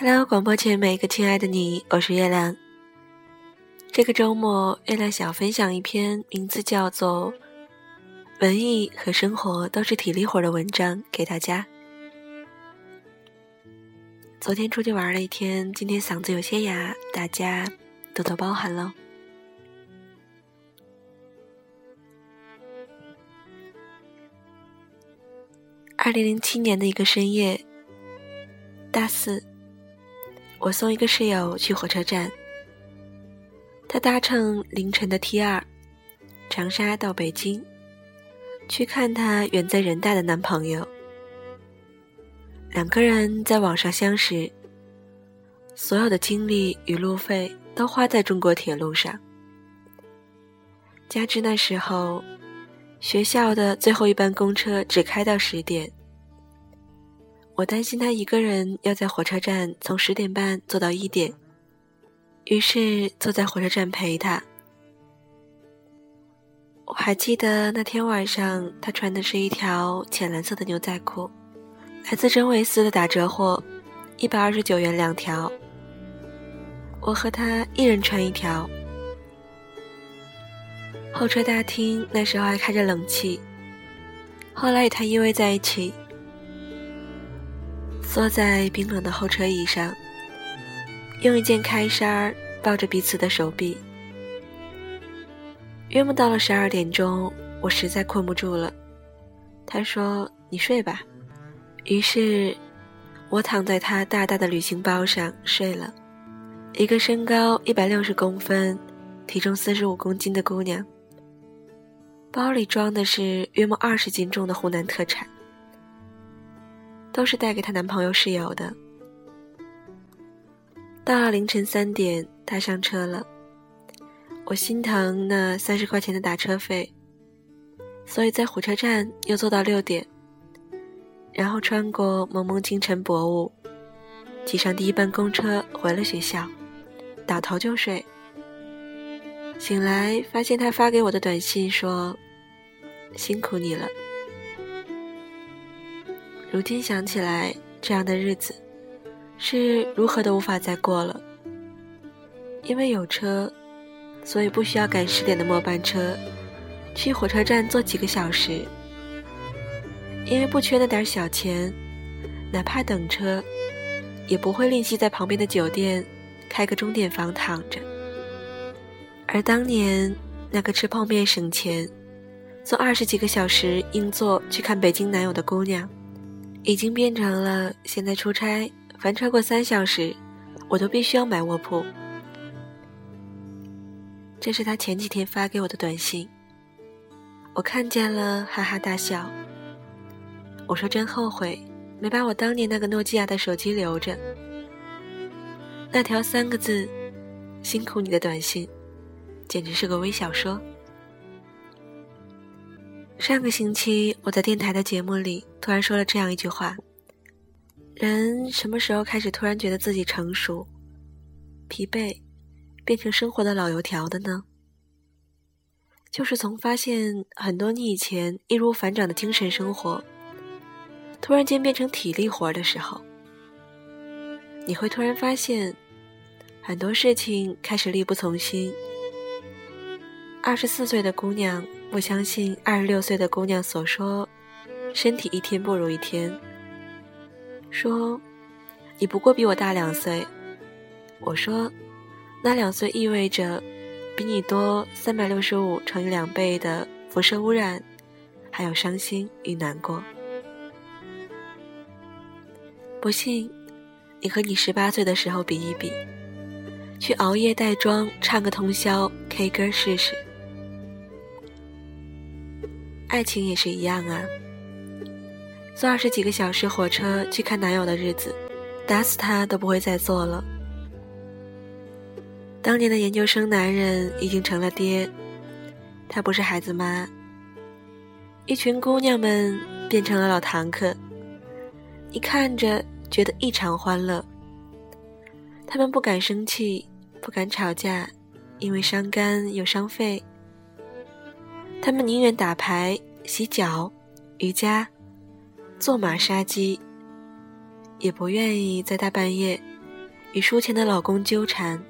Hello，广播前每一个亲爱的你，我是月亮。这个周末，月亮想分享一篇名字叫做《文艺和生活都是体力活》的文章给大家。昨天出去玩了一天，今天嗓子有些哑，大家多多包涵喽。二零零七年的一个深夜，大四。我送一个室友去火车站，他搭乘凌晨的 T 二，长沙到北京，去看他远在人大的男朋友。两个人在网上相识，所有的精力与路费都花在中国铁路上。加之那时候，学校的最后一班公车只开到十点。我担心他一个人要在火车站从十点半坐到一点，于是坐在火车站陪他。我还记得那天晚上，他穿的是一条浅蓝色的牛仔裤，来自真维斯的打折货，一百二十九元两条。我和他一人穿一条。候车大厅那时候还开着冷气，后来与他依偎在一起。坐在冰冷的候车椅上，用一件开衫抱着彼此的手臂。约莫到了十二点钟，我实在困不住了。他说：“你睡吧。”于是，我躺在他大大的旅行包上睡了。一个身高一百六十公分、体重四十五公斤的姑娘，包里装的是约莫二十斤重的湖南特产。都是带给她男朋友室友的。到了凌晨三点，她上车了。我心疼那三十块钱的打车费，所以在火车站又坐到六点，然后穿过蒙蒙清晨薄雾，挤上第一班公车回了学校，倒头就睡。醒来发现他发给我的短信说：“辛苦你了。”如今想起来，这样的日子是如何都无法再过了。因为有车，所以不需要赶十点的末班车，去火车站坐几个小时。因为不缺那点小钱，哪怕等车，也不会吝惜在旁边的酒店开个钟点房躺着。而当年那个吃泡面省钱，坐二十几个小时硬座去看北京男友的姑娘。已经变成了现在出差，凡超过三小时，我都必须要买卧铺。这是他前几天发给我的短信，我看见了，哈哈大笑。我说真后悔，没把我当年那个诺基亚的手机留着。那条三个字“辛苦你”的短信，简直是个微小说。上个星期，我在电台的节目里突然说了这样一句话：人什么时候开始突然觉得自己成熟、疲惫，变成生活的老油条的呢？就是从发现很多你以前易如反掌的精神生活，突然间变成体力活的时候，你会突然发现很多事情开始力不从心。二十四岁的姑娘。不相信二十六岁的姑娘所说，身体一天不如一天。说，你不过比我大两岁。我说，那两岁意味着比你多三百六十五乘以两倍的辐射污染，还有伤心与难过。不信，你和你十八岁的时候比一比，去熬夜带妆，唱个通宵 K 歌试试。爱情也是一样啊，坐二十几个小时火车去看男友的日子，打死他都不会再做了。当年的研究生男人已经成了爹，他不是孩子妈。一群姑娘们变成了老堂客，你看着觉得异常欢乐。他们不敢生气，不敢吵架，因为伤肝又伤肺。他们宁愿打牌、洗脚、瑜伽、做马杀鸡，也不愿意在大半夜与输钱的老公纠缠。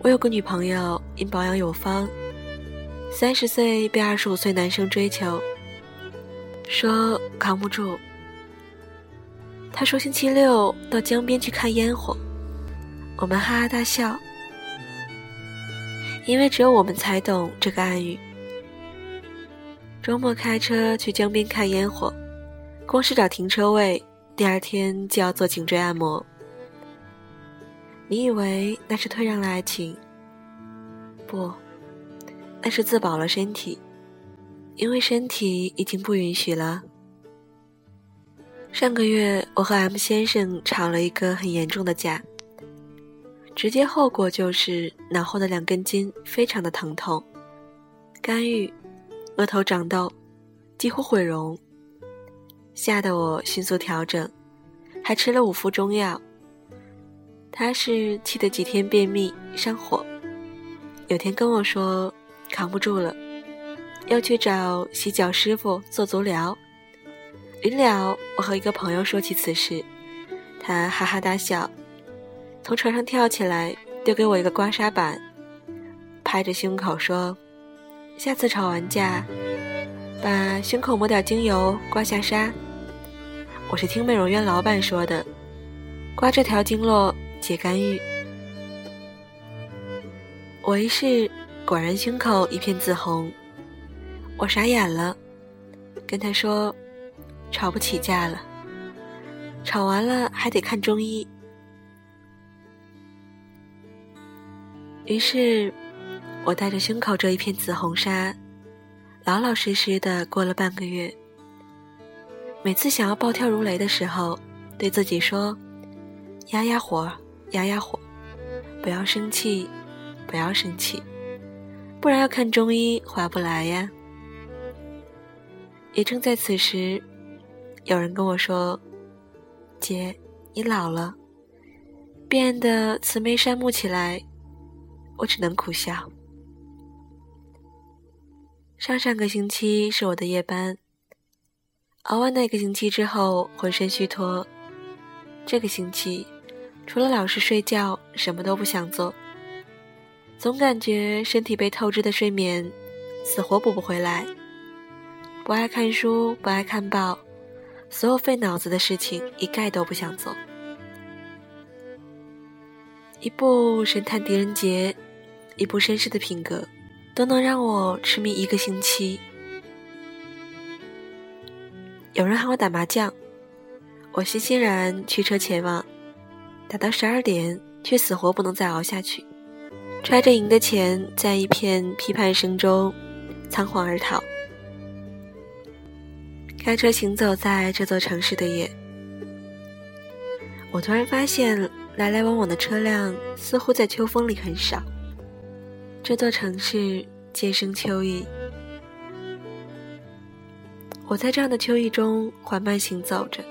我有个女朋友，因保养有方，三十岁被二十五岁男生追求，说扛不住。他说星期六到江边去看烟火，我们哈哈大笑，因为只有我们才懂这个暗语。周末开车去江边看烟火，光是找停车位，第二天就要做颈椎按摩。你以为那是退让了爱情？不，那是自保了身体，因为身体已经不允许了。上个月我和 M 先生吵了一个很严重的架，直接后果就是脑后的两根筋非常的疼痛，干预，额头长痘，几乎毁容，吓得我迅速调整，还吃了五副中药。他是气得几天便秘上火，有天跟我说扛不住了，要去找洗脚师傅做足疗。临了，我和一个朋友说起此事，他哈哈大笑，从床上跳起来，丢给我一个刮痧板，拍着胸口说：“下次吵完架，把胸口抹点精油刮下痧。”我是听美容院老板说的，刮这条经络。解肝郁，我一试，果然胸口一片紫红，我傻眼了，跟他说，吵不起架了，吵完了还得看中医。于是，我带着胸口这一片紫红纱，老老实实的过了半个月。每次想要暴跳如雷的时候，对自己说，压压火。压压火，不要生气，不要生气，不然要看中医划不来呀。也正在此时，有人跟我说：“姐，你老了，变得慈眉善目起来。”我只能苦笑。上上个星期是我的夜班，熬完那个星期之后，浑身虚脱。这个星期。除了老实睡觉，什么都不想做。总感觉身体被透支的睡眠，死活补不回来。不爱看书，不爱看报，所有费脑子的事情一概都不想做。一部《神探狄仁杰》，一部绅士的品格，都能让我痴迷一个星期。有人喊我打麻将，我欣欣然驱车前往。打到十二点，却死活不能再熬下去，揣着赢的钱，在一片批判声中仓皇而逃。开车行走在这座城市的夜，我突然发现来来往往的车辆似乎在秋风里很少。这座城市渐生秋意，我在这样的秋意中缓慢行走着，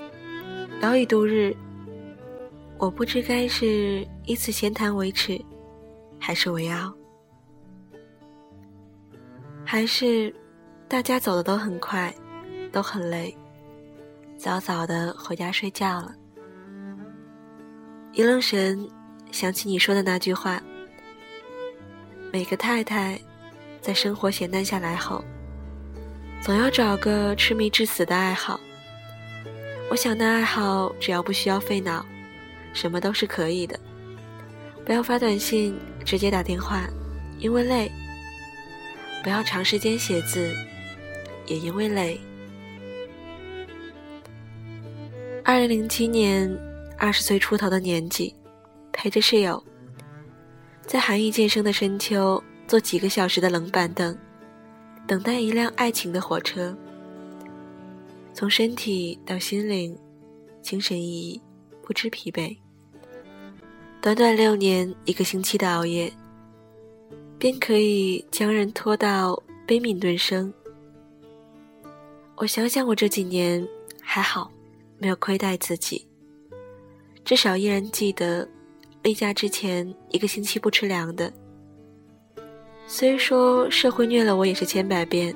聊以度日。我不知该是以此闲谈为耻，还是为傲，还是大家走的都很快，都很累，早早的回家睡觉了。一愣神，想起你说的那句话：每个太太在生活闲淡下来后，总要找个痴迷至死的爱好。我想那爱好只要不需要费脑。什么都是可以的，不要发短信，直接打电话，因为累；不要长时间写字，也因为累。二零零七年，二十岁出头的年纪，陪着室友，在寒意渐生的深秋，坐几个小时的冷板凳，等待一辆爱情的火车，从身体到心灵，精神奕奕。不知疲惫。短短六年，一个星期的熬夜，便可以将人拖到悲悯顿生。我想想，我这几年还好，没有亏待自己，至少依然记得例假之前一个星期不吃凉的。虽说社会虐了我也是千百遍，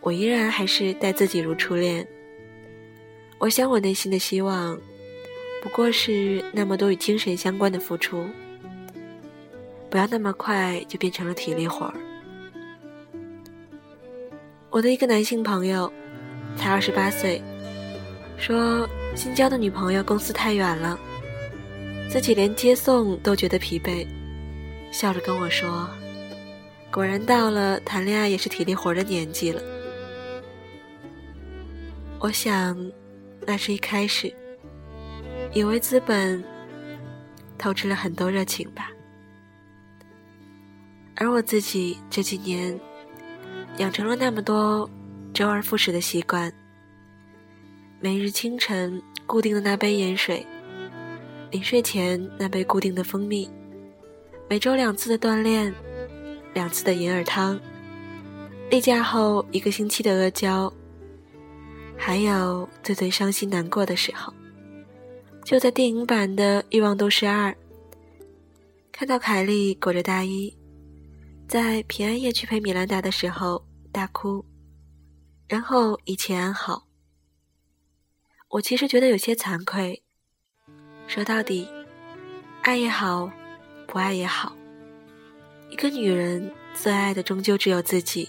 我依然还是待自己如初恋。我想，我内心的希望，不过是那么多与精神相关的付出，不要那么快就变成了体力活儿。我的一个男性朋友，才二十八岁，说新交的女朋友公司太远了，自己连接送都觉得疲惫，笑着跟我说：“果然到了谈恋爱也是体力活的年纪了。”我想，那是一开始，以为资本透支了很多热情吧，而我自己这几年。养成了那么多周而复始的习惯：每日清晨固定的那杯盐水，临睡前那杯固定的蜂蜜，每周两次的锻炼，两次的银耳汤，例假后一个星期的阿胶，还有最最伤心难过的时候，就在电影版的《欲望都市二》，看到凯莉裹着大衣。在平安夜去陪米兰达的时候大哭，然后一切安好。我其实觉得有些惭愧。说到底，爱也好，不爱也好，一个女人最爱的终究只有自己。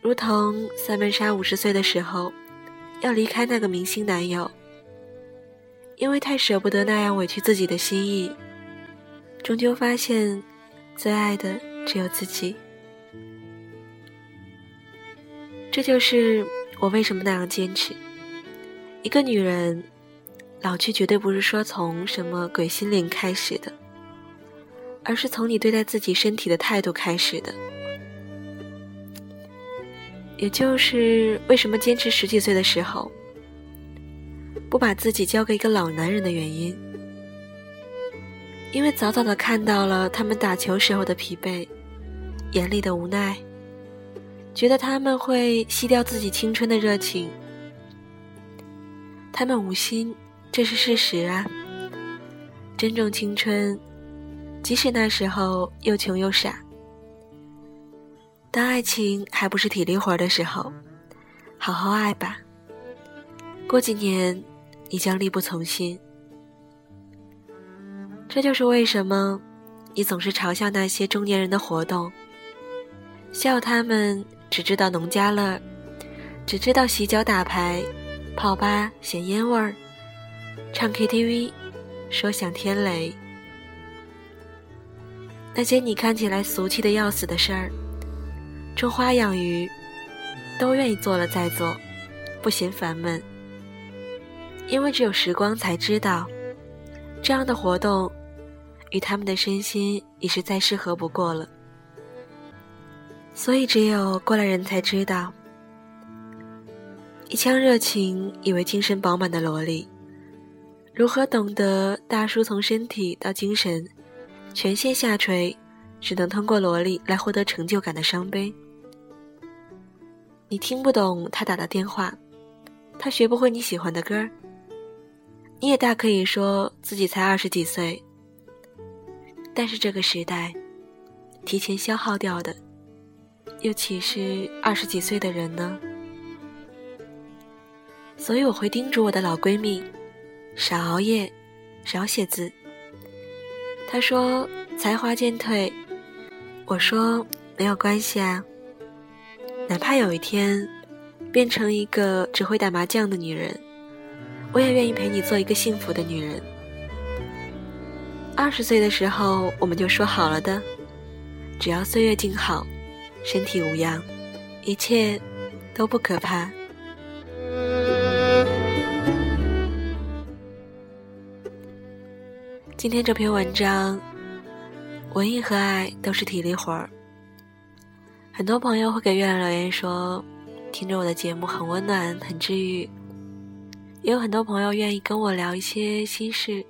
如同塞曼莎五十岁的时候，要离开那个明星男友，因为太舍不得那样委屈自己的心意，终究发现。最爱的只有自己，这就是我为什么那样坚持。一个女人老去，绝对不是说从什么鬼心灵开始的，而是从你对待自己身体的态度开始的。也就是为什么坚持十几岁的时候，不把自己交给一个老男人的原因。因为早早的看到了他们打球时候的疲惫，眼里的无奈，觉得他们会吸掉自己青春的热情。他们无心，这是事实啊。珍重青春，即使那时候又穷又傻。当爱情还不是体力活的时候，好好爱吧。过几年，你将力不从心。这就是为什么你总是嘲笑那些中年人的活动，笑他们只知道农家乐，只知道洗脚打牌、泡吧嫌烟味儿、唱 KTV 说想天雷。那些你看起来俗气的要死的事儿，种花养鱼，都愿意做了再做，不嫌烦闷。因为只有时光才知道，这样的活动。与他们的身心已是再适合不过了，所以只有过来人才知道，一腔热情以为精神饱满的萝莉，如何懂得大叔从身体到精神全线下垂，只能通过萝莉来获得成就感的伤悲。你听不懂他打的电话，他学不会你喜欢的歌儿你也大可以说自己才二十几岁。但是这个时代，提前消耗掉的，又岂是二十几岁的人呢？所以我会叮嘱我的老闺蜜，少熬夜，少写字。他说才华渐退，我说没有关系啊。哪怕有一天变成一个只会打麻将的女人，我也愿意陪你做一个幸福的女人。二十岁的时候，我们就说好了的，只要岁月静好，身体无恙，一切都不可怕。今天这篇文章，文艺和爱都是体力活儿。很多朋友会给月亮留言说，听着我的节目很温暖，很治愈。也有很多朋友愿意跟我聊一些心事。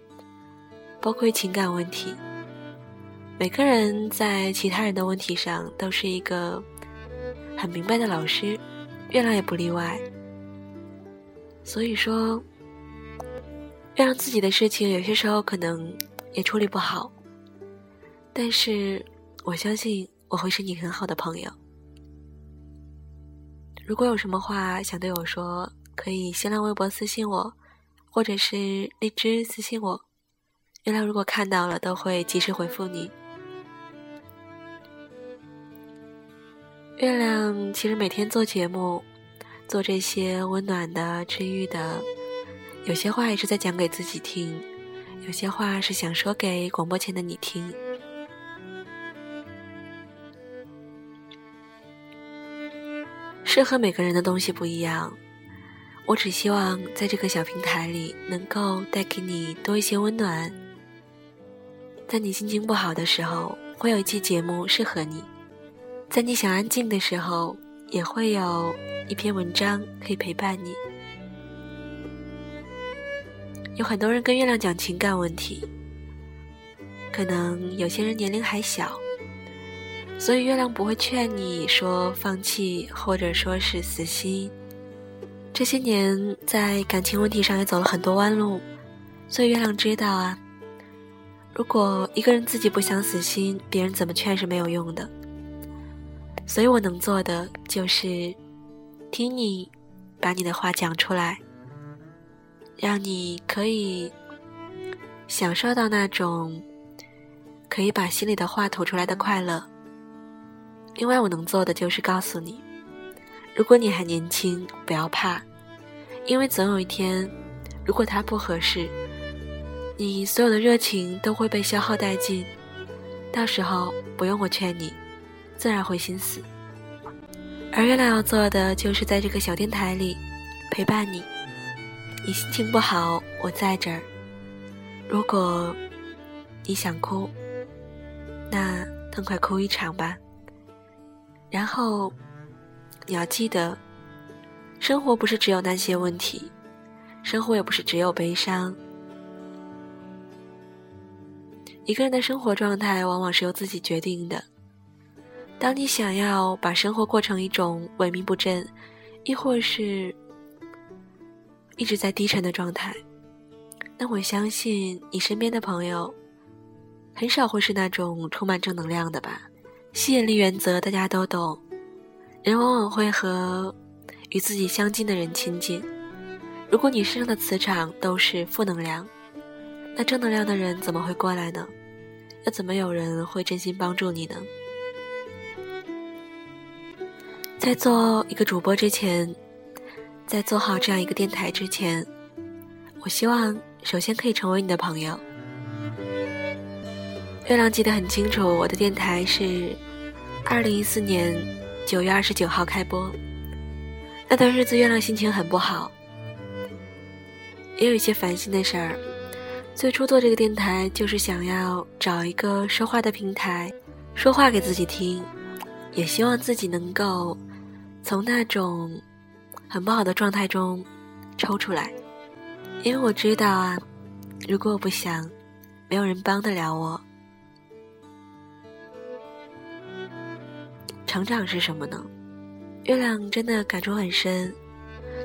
包括情感问题，每个人在其他人的问题上都是一个很明白的老师，月亮也不例外。所以说，让自己的事情有些时候可能也处理不好，但是我相信我会是你很好的朋友。如果有什么话想对我说，可以新浪微博私信我，或者是荔枝私信我，月亮如果看到了都会及时回复你。月亮其实每天做节目，做这些温暖的、治愈的，有些话也是在讲给自己听，有些话是想说给广播前的你听。适合每个人的东西不一样，我只希望在这个小平台里能够带给你多一些温暖。在你心情不好的时候，会有一期节目适合你。在你想安静的时候，也会有一篇文章可以陪伴你。有很多人跟月亮讲情感问题，可能有些人年龄还小，所以月亮不会劝你说放弃，或者说是死心。这些年在感情问题上也走了很多弯路，所以月亮知道啊，如果一个人自己不想死心，别人怎么劝是没有用的。所以我能做的就是听你把你的话讲出来，让你可以享受到那种可以把心里的话吐出来的快乐。另外，我能做的就是告诉你，如果你还年轻，不要怕，因为总有一天，如果他不合适，你所有的热情都会被消耗殆尽，到时候不用我劝你。自然会心死，而月亮要做的就是在这个小电台里陪伴你。你心情不好，我在这儿。如果你想哭，那痛快哭一场吧。然后你要记得，生活不是只有那些问题，生活也不是只有悲伤。一个人的生活状态往往是由自己决定的。当你想要把生活过成一种萎靡不振，亦或是一直在低沉的状态，那我相信你身边的朋友很少会是那种充满正能量的吧？吸引力原则大家都懂，人往往会和与自己相近的人亲近。如果你身上的磁场都是负能量，那正能量的人怎么会过来呢？又怎么有人会真心帮助你呢？在做一个主播之前，在做好这样一个电台之前，我希望首先可以成为你的朋友。月亮记得很清楚，我的电台是二零一四年九月二十九号开播。那段日子，月亮心情很不好，也有一些烦心的事儿。最初做这个电台，就是想要找一个说话的平台，说话给自己听，也希望自己能够。从那种很不好的状态中抽出来，因为我知道啊，如果我不想，没有人帮得了我。成长是什么呢？月亮真的感触很深。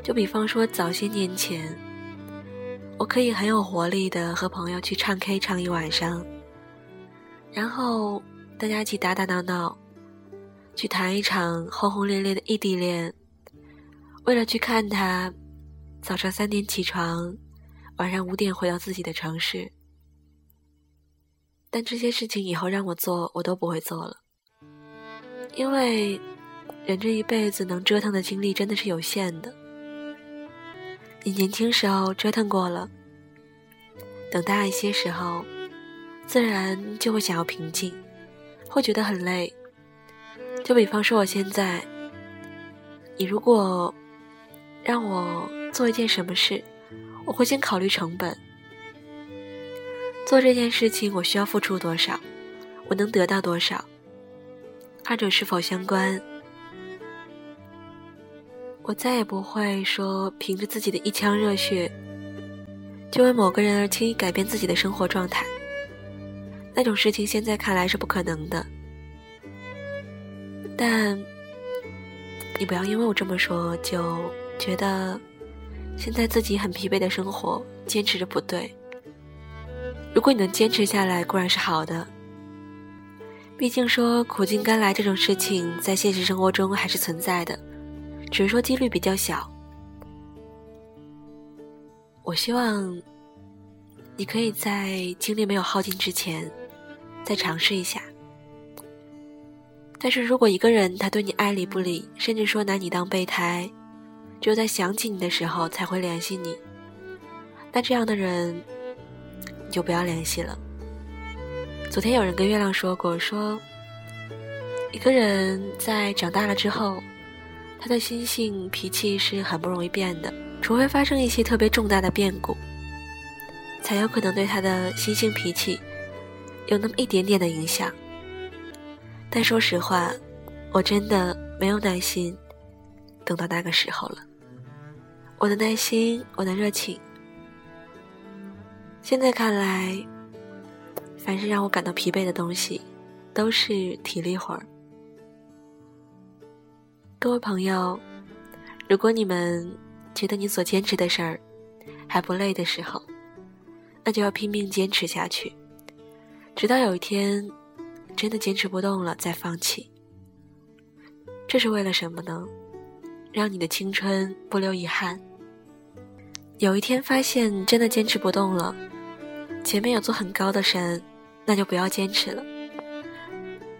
就比方说，早些年前，我可以很有活力的和朋友去唱 K 唱一晚上，然后大家一起打打闹闹。去谈一场轰轰烈烈的异地恋，为了去看他，早上三点起床，晚上五点回到自己的城市。但这些事情以后让我做，我都不会做了，因为人这一辈子能折腾的精力真的是有限的。你年轻时候折腾过了，等大一些时候，自然就会想要平静，会觉得很累。就比方说，我现在，你如果让我做一件什么事，我会先考虑成本。做这件事情，我需要付出多少，我能得到多少，二者是否相关？我再也不会说凭着自己的一腔热血，就为某个人而轻易改变自己的生活状态。那种事情现在看来是不可能的。但你不要因为我这么说就觉得现在自己很疲惫的生活坚持着不对。如果你能坚持下来，固然是好的。毕竟说苦尽甘来这种事情，在现实生活中还是存在的，只是说几率比较小。我希望你可以在精力没有耗尽之前，再尝试一下。但是如果一个人他对你爱理不理，甚至说拿你当备胎，只有在想起你的时候才会联系你，那这样的人你就不要联系了。昨天有人跟月亮说过，说一个人在长大了之后，他的心性脾气是很不容易变的，除非发生一些特别重大的变故，才有可能对他的心性脾气有那么一点点的影响。但说实话，我真的没有耐心等到那个时候了。我的耐心，我的热情，现在看来，凡是让我感到疲惫的东西，都是体力活儿。各位朋友，如果你们觉得你所坚持的事儿还不累的时候，那就要拼命坚持下去，直到有一天。真的坚持不动了，再放弃。这是为了什么呢？让你的青春不留遗憾。有一天发现真的坚持不动了，前面有座很高的山，那就不要坚持了。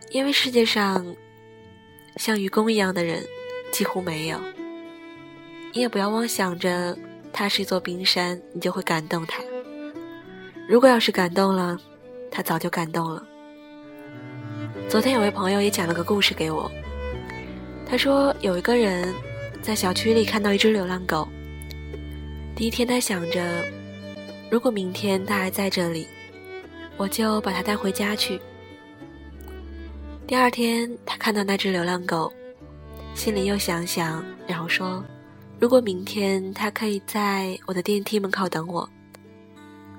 因为世界上像愚公一样的人几乎没有。你也不要妄想着它是一座冰山，你就会感动它。如果要是感动了，他早就感动了。昨天有位朋友也讲了个故事给我。他说有一个人在小区里看到一只流浪狗。第一天他想着，如果明天他还在这里，我就把它带回家去。第二天他看到那只流浪狗，心里又想想，然后说，如果明天它可以在我的电梯门口等我，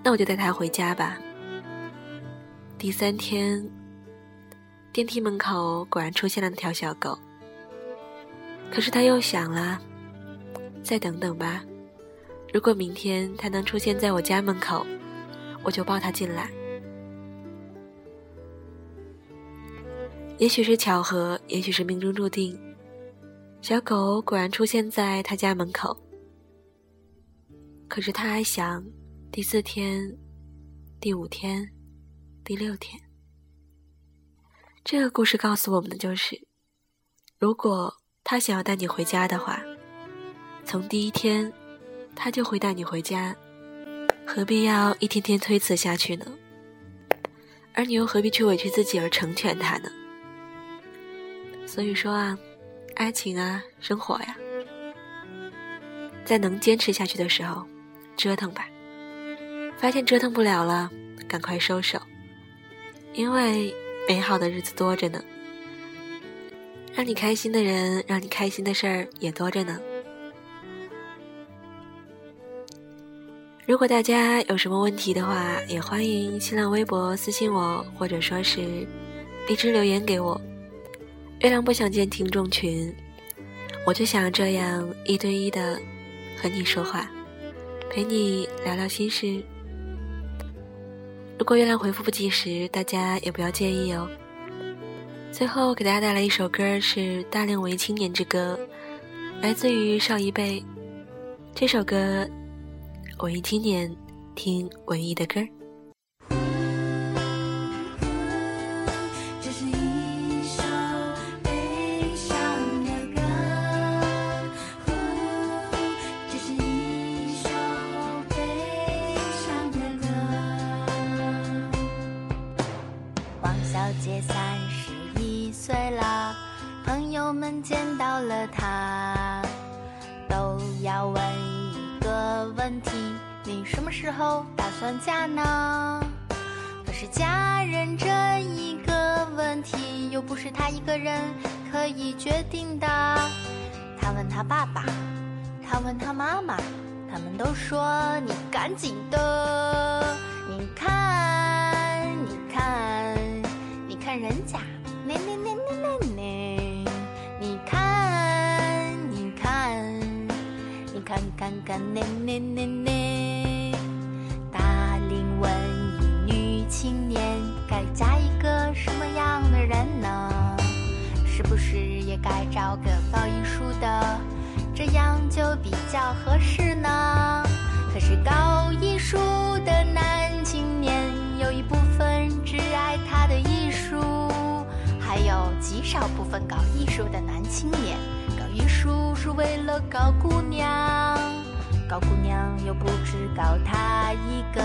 那我就带它回家吧。第三天。电梯门口果然出现了那条小狗，可是他又想了，再等等吧。如果明天它能出现在我家门口，我就抱它进来。也许是巧合，也许是命中注定，小狗果然出现在他家门口。可是他还想，第四天、第五天、第六天。这个故事告诉我们的就是：如果他想要带你回家的话，从第一天他就会带你回家，何必要一天天推辞下去呢？而你又何必去委屈自己而成全他呢？所以说啊，爱情啊，生活呀，在能坚持下去的时候，折腾吧。发现折腾不了了，赶快收手，因为。美好的日子多着呢，让你开心的人，让你开心的事儿也多着呢。如果大家有什么问题的话，也欢迎新浪微博私信我，或者说是荔枝留言给我。月亮不想见听众群，我就想这样一对一的和你说话，陪你聊聊心事。如果月亮回复不及时，大家也不要介意哦。最后给大家带来一首歌，是《大龄文艺青年之歌》，来自于邵一辈。这首歌，文艺青年，听文艺的歌儿。这是一首悲伤的歌。这是一首悲伤的歌。王小姐三十一岁了，朋友们见到了她，都要问。问题，你什么时候打算嫁呢？可是嫁人这一个问题，又不是他一个人可以决定的。他问他爸爸，他问他妈妈，他们都说你赶紧的。你看，你看，你看人家，那那那那那，看看看那那那那。青年该嫁一个什么样的人呢？是不是也该找个搞艺术的，这样就比较合适呢？可是搞艺术的男青年有一部分只爱他的艺术，还有极少部分搞艺术的男青年搞艺术是为了搞姑娘，高姑娘又不只高他一个，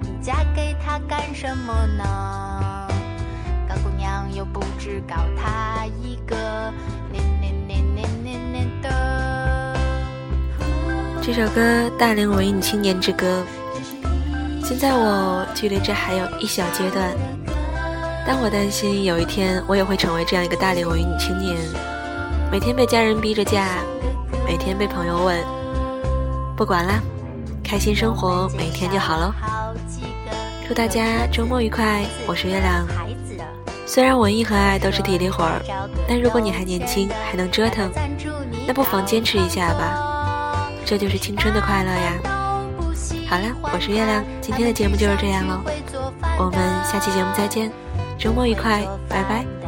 你嫁给他干什么呢？高姑娘又不只高他一个，念念念念念念的。这首歌《大龄文艺青年之歌》，现在我距离这还有一小阶段，但我担心有一天我也会成为这样一个大龄文艺女青年，每天被家人逼着嫁，每天被朋友问，不管啦，开心生活每天就好喽。祝大家周末愉快，我是月亮。虽然文艺和爱都是体力活儿，但如果你还年轻，还能折腾，那不妨坚持一下吧。这就是青春的快乐呀！好了，我是月亮，今天的节目就是这样喽，我们下期节目再见，周末愉快，拜拜。